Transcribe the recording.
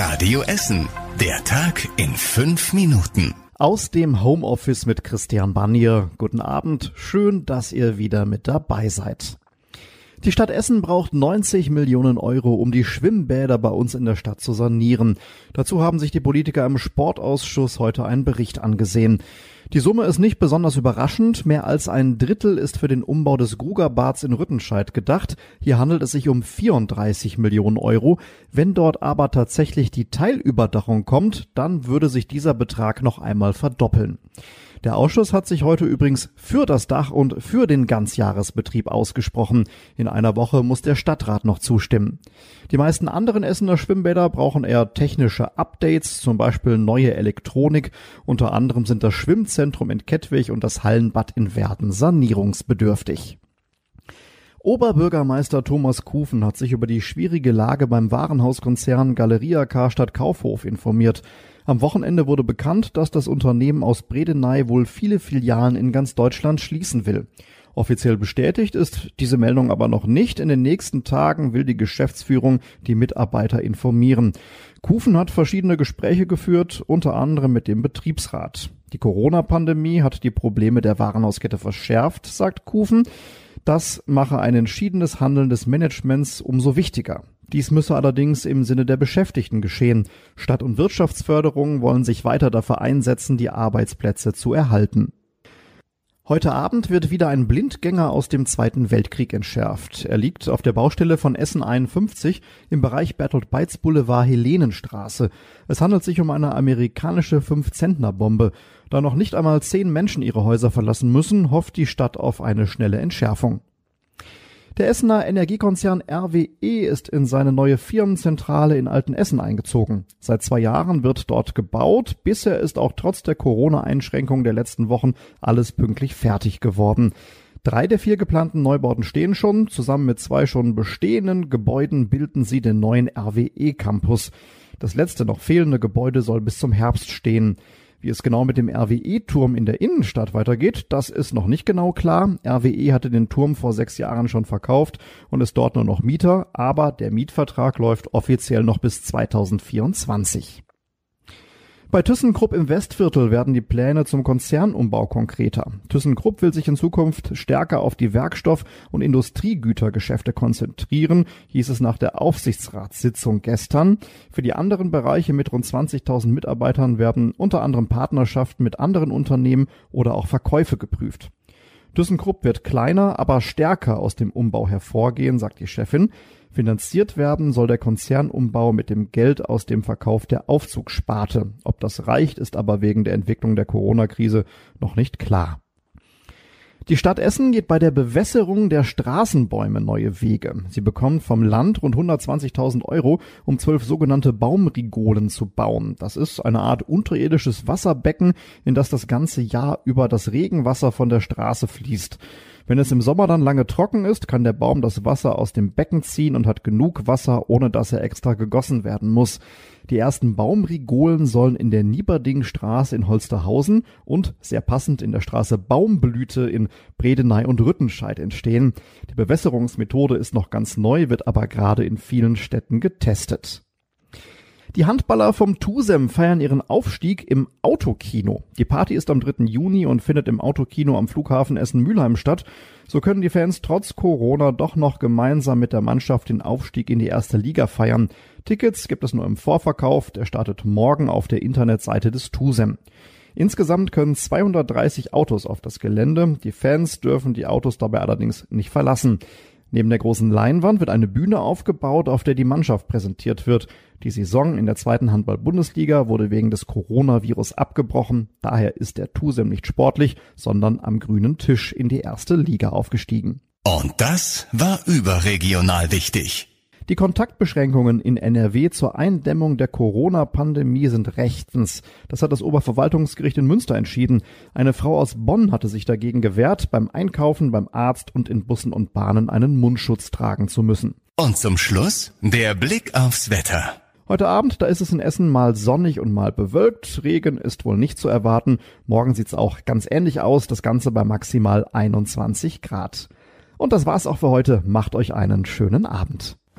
Radio Essen. Der Tag in fünf Minuten. Aus dem Homeoffice mit Christian Banier. Guten Abend. Schön, dass ihr wieder mit dabei seid. Die Stadt Essen braucht 90 Millionen Euro, um die Schwimmbäder bei uns in der Stadt zu sanieren. Dazu haben sich die Politiker im Sportausschuss heute einen Bericht angesehen. Die Summe ist nicht besonders überraschend. Mehr als ein Drittel ist für den Umbau des Grugerbads in Rüttenscheid gedacht. Hier handelt es sich um 34 Millionen Euro. Wenn dort aber tatsächlich die Teilüberdachung kommt, dann würde sich dieser Betrag noch einmal verdoppeln. Der Ausschuss hat sich heute übrigens für das Dach und für den Ganzjahresbetrieb ausgesprochen. In einer Woche muss der Stadtrat noch zustimmen. Die meisten anderen Essener Schwimmbäder brauchen eher technische Updates, zum Beispiel neue Elektronik. Unter anderem sind das Schwimmzentrum in Kettwig und das Hallenbad in Werden sanierungsbedürftig. Oberbürgermeister Thomas Kufen hat sich über die schwierige Lage beim Warenhauskonzern Galeria Karstadt Kaufhof informiert. Am Wochenende wurde bekannt, dass das Unternehmen aus Bredeney wohl viele Filialen in ganz Deutschland schließen will. Offiziell bestätigt ist diese Meldung aber noch nicht. In den nächsten Tagen will die Geschäftsführung die Mitarbeiter informieren. Kufen hat verschiedene Gespräche geführt, unter anderem mit dem Betriebsrat. Die Corona-Pandemie hat die Probleme der Warenhauskette verschärft, sagt Kufen. Das mache ein entschiedenes Handeln des Managements umso wichtiger. Dies müsse allerdings im Sinne der Beschäftigten geschehen. Stadt- und Wirtschaftsförderung wollen sich weiter dafür einsetzen, die Arbeitsplätze zu erhalten. Heute Abend wird wieder ein Blindgänger aus dem Zweiten Weltkrieg entschärft. Er liegt auf der Baustelle von Essen 51 im Bereich Bertolt Beitz Boulevard Helenenstraße. Es handelt sich um eine amerikanische Fünf-Zentner-Bombe. Da noch nicht einmal zehn Menschen ihre Häuser verlassen müssen, hofft die Stadt auf eine schnelle Entschärfung. Der Essener Energiekonzern RWE ist in seine neue Firmenzentrale in Altenessen eingezogen. Seit zwei Jahren wird dort gebaut. Bisher ist auch trotz der Corona-Einschränkungen der letzten Wochen alles pünktlich fertig geworden. Drei der vier geplanten Neubauten stehen schon. Zusammen mit zwei schon bestehenden Gebäuden bilden sie den neuen RWE Campus. Das letzte noch fehlende Gebäude soll bis zum Herbst stehen. Wie es genau mit dem RWE-Turm in der Innenstadt weitergeht, das ist noch nicht genau klar. RWE hatte den Turm vor sechs Jahren schon verkauft und ist dort nur noch Mieter, aber der Mietvertrag läuft offiziell noch bis 2024. Bei ThyssenKrupp im Westviertel werden die Pläne zum Konzernumbau konkreter. ThyssenKrupp will sich in Zukunft stärker auf die Werkstoff- und Industriegütergeschäfte konzentrieren, hieß es nach der Aufsichtsratssitzung gestern. Für die anderen Bereiche mit rund 20.000 Mitarbeitern werden unter anderem Partnerschaften mit anderen Unternehmen oder auch Verkäufe geprüft. ThyssenKrupp wird kleiner, aber stärker aus dem Umbau hervorgehen, sagt die Chefin. Finanziert werden soll der Konzernumbau mit dem Geld aus dem Verkauf der Aufzugssparte. Ob das reicht, ist aber wegen der Entwicklung der Corona-Krise noch nicht klar. Die Stadt Essen geht bei der Bewässerung der Straßenbäume neue Wege. Sie bekommt vom Land rund 120.000 Euro, um zwölf sogenannte Baumrigolen zu bauen. Das ist eine Art unterirdisches Wasserbecken, in das das ganze Jahr über das Regenwasser von der Straße fließt. Wenn es im Sommer dann lange trocken ist, kann der Baum das Wasser aus dem Becken ziehen und hat genug Wasser, ohne dass er extra gegossen werden muss. Die ersten Baumrigolen sollen in der Nieberdingstraße in Holsterhausen und sehr passend in der Straße Baumblüte in Bredeney und Rüttenscheid entstehen. Die Bewässerungsmethode ist noch ganz neu, wird aber gerade in vielen Städten getestet. Die Handballer vom Tusem feiern ihren Aufstieg im Autokino. Die Party ist am 3. Juni und findet im Autokino am Flughafen Essen-Mülheim statt. So können die Fans trotz Corona doch noch gemeinsam mit der Mannschaft den Aufstieg in die erste Liga feiern. Tickets gibt es nur im Vorverkauf. Der startet morgen auf der Internetseite des Tusem. Insgesamt können 230 Autos auf das Gelände. Die Fans dürfen die Autos dabei allerdings nicht verlassen. Neben der großen Leinwand wird eine Bühne aufgebaut, auf der die Mannschaft präsentiert wird. Die Saison in der zweiten Handball-Bundesliga wurde wegen des Coronavirus abgebrochen. Daher ist der Tusem nicht sportlich, sondern am grünen Tisch in die erste Liga aufgestiegen. Und das war überregional wichtig. Die Kontaktbeschränkungen in NRW zur Eindämmung der Corona-Pandemie sind rechtens. Das hat das Oberverwaltungsgericht in Münster entschieden. Eine Frau aus Bonn hatte sich dagegen gewehrt, beim Einkaufen, beim Arzt und in Bussen und Bahnen einen Mundschutz tragen zu müssen. Und zum Schluss der Blick aufs Wetter. Heute Abend, da ist es in Essen mal sonnig und mal bewölkt. Regen ist wohl nicht zu erwarten. Morgen sieht's auch ganz ähnlich aus. Das Ganze bei maximal 21 Grad. Und das war's auch für heute. Macht euch einen schönen Abend.